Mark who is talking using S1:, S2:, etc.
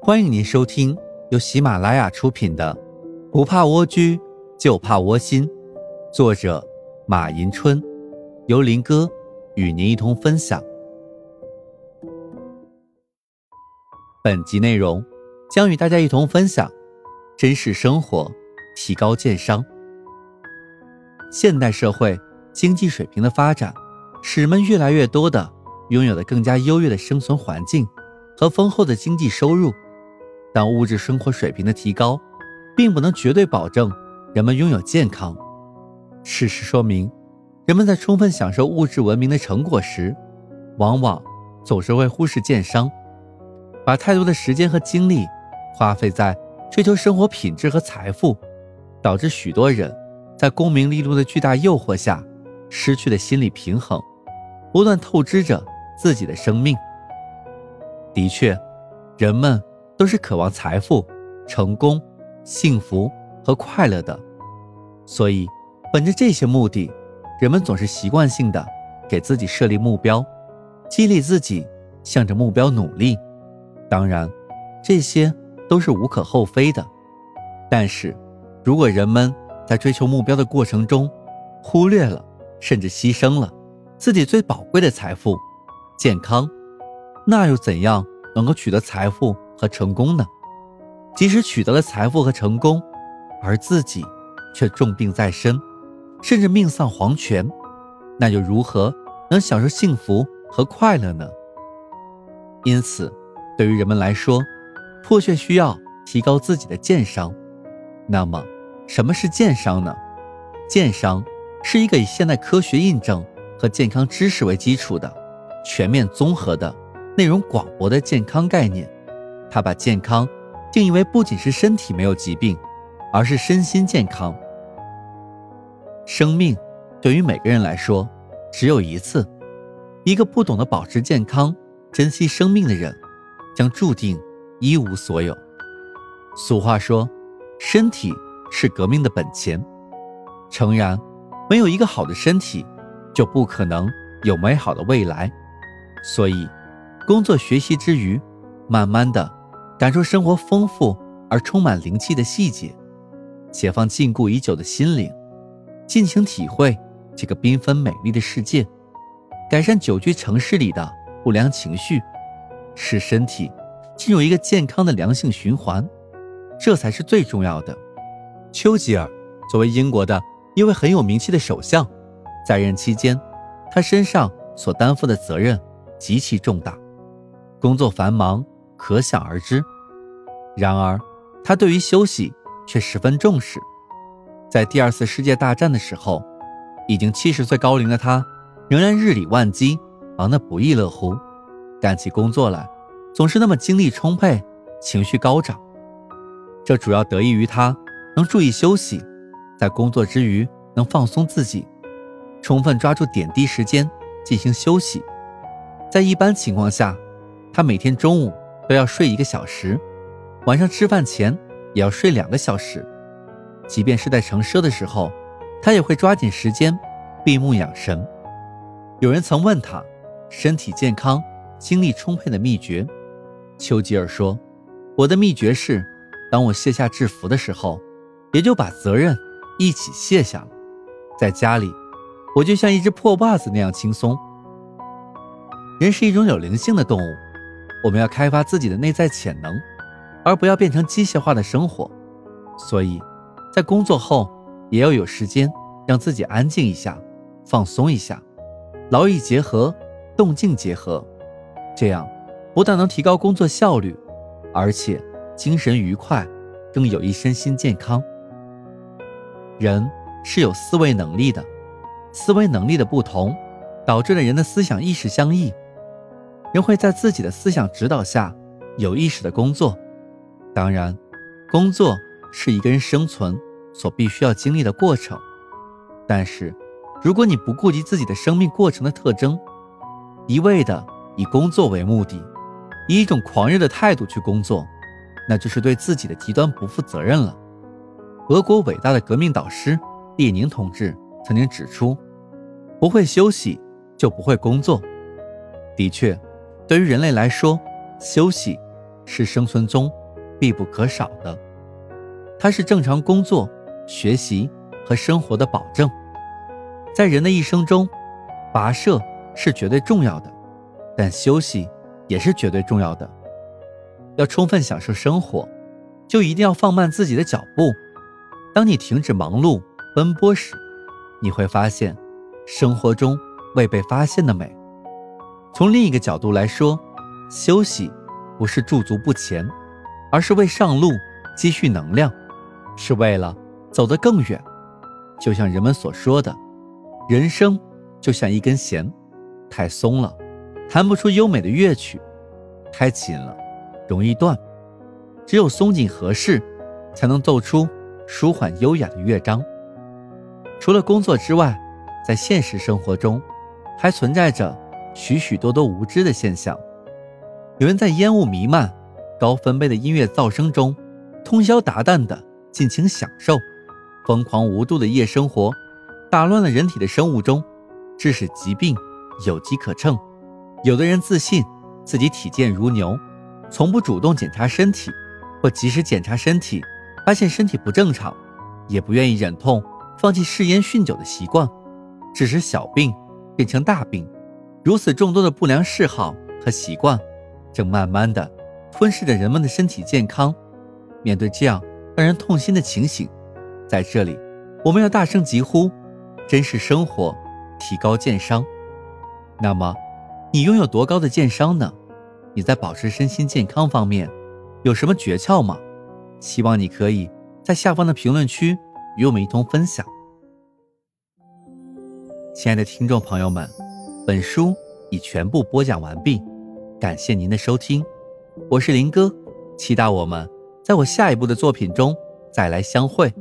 S1: 欢迎您收听由喜马拉雅出品的《不怕蜗居就怕窝心》，作者马迎春，由林哥与您一同分享。本集内容将与大家一同分享真实生活，提高鉴商。现代社会经济水平的发展，使人们越来越多的拥有了更加优越的生存环境和丰厚的经济收入。但物质生活水平的提高，并不能绝对保证人们拥有健康。事实说明，人们在充分享受物质文明的成果时，往往总是会忽视健商，把太多的时间和精力花费在追求生活品质和财富，导致许多人在功名利禄的巨大诱惑下，失去了心理平衡，不断透支着自己的生命。的确，人们。都是渴望财富、成功、幸福和快乐的，所以，本着这些目的，人们总是习惯性的给自己设立目标，激励自己向着目标努力。当然，这些都是无可厚非的。但是，如果人们在追求目标的过程中，忽略了甚至牺牲了自己最宝贵的财富——健康，那又怎样能够取得财富？和成功呢？即使取得了财富和成功，而自己却重病在身，甚至命丧黄泉，那又如何能享受幸福和快乐呢？因此，对于人们来说，迫切需要提高自己的健商。那么，什么是健商呢？健商是一个以现代科学印证和健康知识为基础的全面综合的、内容广博的健康概念。他把健康定义为不仅是身体没有疾病，而是身心健康。生命对于每个人来说只有一次，一个不懂得保持健康、珍惜生命的人，将注定一无所有。俗话说，身体是革命的本钱。诚然，没有一个好的身体，就不可能有美好的未来。所以，工作学习之余，慢慢的。感受生活丰富而充满灵气的细节，解放禁锢已久的心灵，尽情体会这个缤纷美丽的世界，改善久居城市里的不良情绪，使身体进入一个健康的良性循环，这才是最重要的。丘吉尔作为英国的一位很有名气的首相，在任期间，他身上所担负的责任极其重大，工作繁忙，可想而知。然而，他对于休息却十分重视。在第二次世界大战的时候，已经七十岁高龄的他，仍然日理万机，忙得不亦乐乎。干起工作来，总是那么精力充沛，情绪高涨。这主要得益于他能注意休息，在工作之余能放松自己，充分抓住点滴时间进行休息。在一般情况下，他每天中午都要睡一个小时。晚上吃饭前也要睡两个小时，即便是在乘车的时候，他也会抓紧时间闭目养神。有人曾问他，身体健康、精力充沛的秘诀，丘吉尔说：“我的秘诀是，当我卸下制服的时候，也就把责任一起卸下了。在家里，我就像一只破袜子那样轻松。人是一种有灵性的动物，我们要开发自己的内在潜能。”而不要变成机械化的生活，所以，在工作后也要有时间让自己安静一下，放松一下，劳逸结合，动静结合，这样不但能提高工作效率，而且精神愉快，更有益身心健康。人是有思维能力的，思维能力的不同，导致了人的思想意识相异，人会在自己的思想指导下，有意识的工作。当然，工作是一个人生存所必须要经历的过程。但是，如果你不顾及自己的生命过程的特征，一味的以工作为目的，以一种狂热的态度去工作，那就是对自己的极端不负责任了。俄国伟大的革命导师列宁同志曾经指出：“不会休息，就不会工作。”的确，对于人类来说，休息是生存中必不可少的，它是正常工作、学习和生活的保证。在人的一生中，跋涉是绝对重要的，但休息也是绝对重要的。要充分享受生活，就一定要放慢自己的脚步。当你停止忙碌奔波时，你会发现生活中未被发现的美。从另一个角度来说，休息不是驻足不前，而是为上路积蓄能量，是为了走得更远。就像人们所说的，人生就像一根弦，太松了，弹不出优美的乐曲；太紧了。容易断，只有松紧合适，才能奏出舒缓优雅的乐章。除了工作之外，在现实生活中，还存在着许许多多无知的现象。有人在烟雾弥漫、高分贝的音乐噪声中，通宵达旦的尽情享受；疯狂无度的夜生活，打乱了人体的生物钟，致使疾病有机可乘。有的人自信自己体健如牛。从不主动检查身体，或及时检查身体，发现身体不正常，也不愿意忍痛放弃嗜烟酗酒的习惯，致使小病变成大病。如此众多的不良嗜好和习惯，正慢慢的吞噬着人们的身体健康。面对这样让人痛心的情形，在这里，我们要大声疾呼：珍视生活，提高健商。那么，你拥有多高的健商呢？你在保持身心健康方面有什么诀窍吗？希望你可以在下方的评论区与我们一同分享。亲爱的听众朋友们，本书已全部播讲完毕，感谢您的收听，我是林哥，期待我们在我下一部的作品中再来相会。